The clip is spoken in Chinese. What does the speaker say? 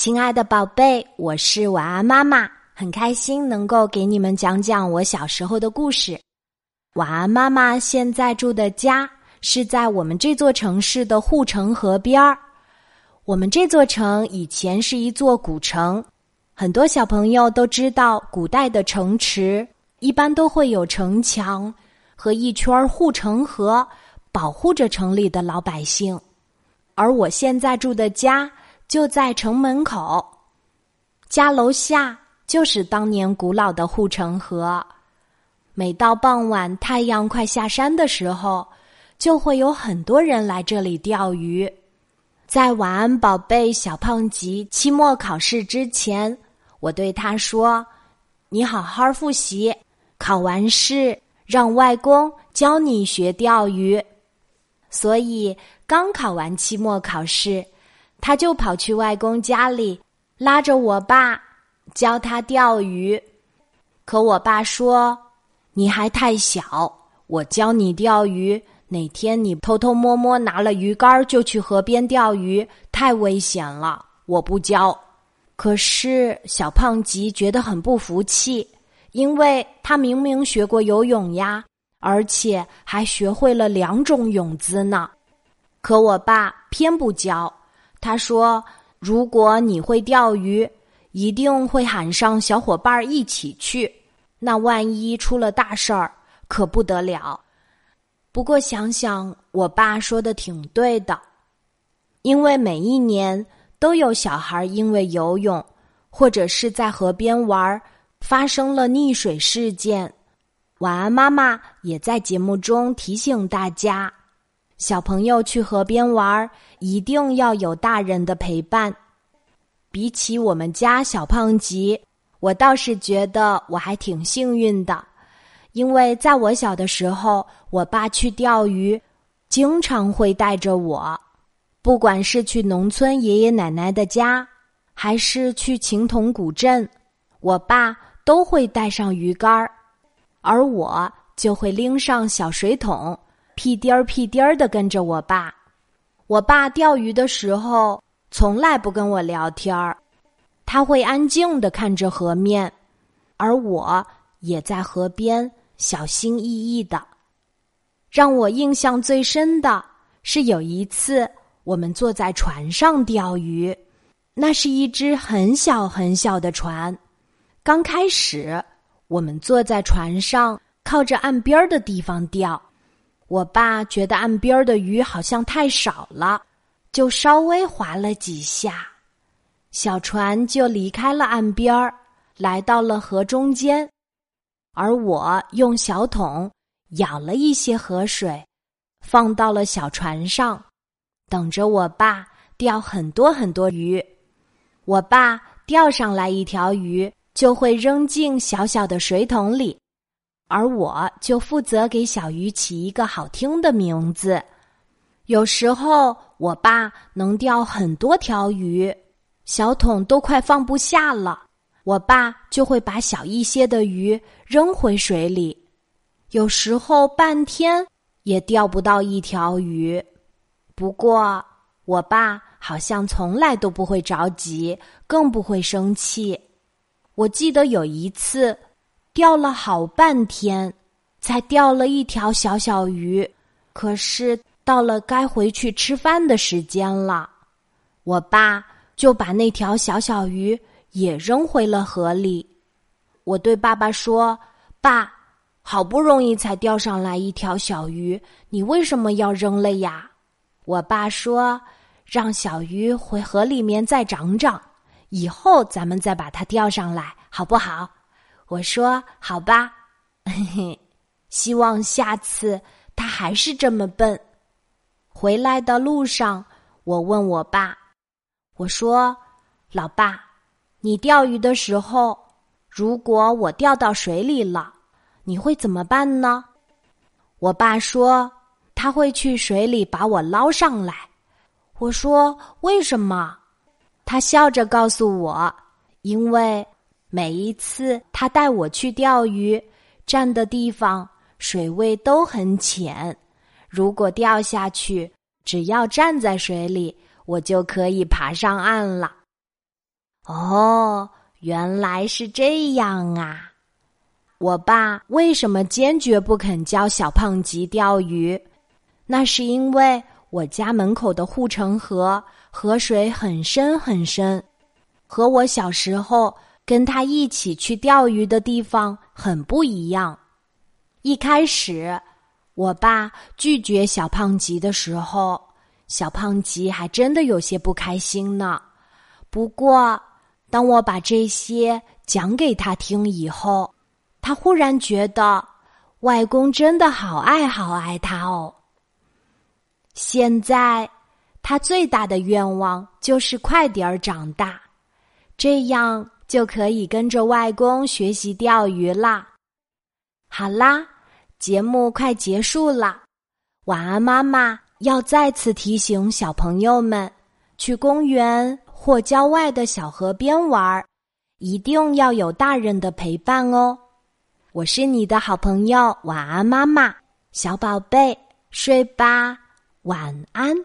亲爱的宝贝，我是晚安妈妈，很开心能够给你们讲讲我小时候的故事。晚安妈妈现在住的家是在我们这座城市的护城河边儿。我们这座城以前是一座古城，很多小朋友都知道，古代的城池一般都会有城墙和一圈护城河，保护着城里的老百姓。而我现在住的家。就在城门口，家楼下就是当年古老的护城河。每到傍晚，太阳快下山的时候，就会有很多人来这里钓鱼。在晚安宝贝小胖吉期末考试之前，我对他说：“你好好复习，考完试让外公教你学钓鱼。”所以刚考完期末考试。他就跑去外公家里，拉着我爸教他钓鱼。可我爸说：“你还太小，我教你钓鱼。哪天你偷偷摸摸拿了鱼竿就去河边钓鱼，太危险了，我不教。”可是小胖吉觉得很不服气，因为他明明学过游泳呀，而且还学会了两种泳姿呢。可我爸偏不教。他说：“如果你会钓鱼，一定会喊上小伙伴一起去。那万一出了大事儿，可不得了。”不过想想，我爸说的挺对的，因为每一年都有小孩因为游泳或者是在河边玩发生了溺水事件。晚安，妈妈也在节目中提醒大家。小朋友去河边玩，一定要有大人的陪伴。比起我们家小胖吉，我倒是觉得我还挺幸运的，因为在我小的时候，我爸去钓鱼，经常会带着我，不管是去农村爷爷奶奶的家，还是去情同古镇，我爸都会带上鱼竿儿，而我就会拎上小水桶。屁颠儿屁颠儿的跟着我爸，我爸钓鱼的时候从来不跟我聊天儿，他会安静的看着河面，而我也在河边小心翼翼的。让我印象最深的是有一次我们坐在船上钓鱼，那是一只很小很小的船。刚开始我们坐在船上，靠着岸边的地方钓。我爸觉得岸边的鱼好像太少了，就稍微划了几下，小船就离开了岸边，来到了河中间。而我用小桶舀了一些河水，放到了小船上，等着我爸钓很多很多鱼。我爸钓上来一条鱼，就会扔进小小的水桶里。而我就负责给小鱼起一个好听的名字。有时候我爸能钓很多条鱼，小桶都快放不下了，我爸就会把小一些的鱼扔回水里。有时候半天也钓不到一条鱼，不过我爸好像从来都不会着急，更不会生气。我记得有一次。钓了好半天，才钓了一条小小鱼。可是到了该回去吃饭的时间了，我爸就把那条小小鱼也扔回了河里。我对爸爸说：“爸，好不容易才钓上来一条小鱼，你为什么要扔了呀？”我爸说：“让小鱼回河里面再长长，以后咱们再把它钓上来，好不好？”我说：“好吧，嘿嘿，希望下次他还是这么笨。”回来的路上，我问我爸：“我说，老爸，你钓鱼的时候，如果我掉到水里了，你会怎么办呢？”我爸说：“他会去水里把我捞上来。”我说：“为什么？”他笑着告诉我：“因为。”每一次他带我去钓鱼，站的地方水位都很浅。如果掉下去，只要站在水里，我就可以爬上岸了。哦，原来是这样啊！我爸为什么坚决不肯教小胖吉钓鱼？那是因为我家门口的护城河河水很深很深，和我小时候跟他一起去钓鱼的地方很不一样。一开始，我爸拒绝小胖吉的时候，小胖吉还真的有些不开心呢。不过，当我把这些讲给他听以后，他忽然觉得外公真的好爱好爱他哦。现在，他最大的愿望就是快点儿长大，这样就可以跟着外公学习钓鱼啦。好啦，节目快结束了，晚安，妈妈要再次提醒小朋友们，去公园或郊外的小河边玩，一定要有大人的陪伴哦。我是你的好朋友，晚安，妈妈，小宝贝，睡吧。晚安。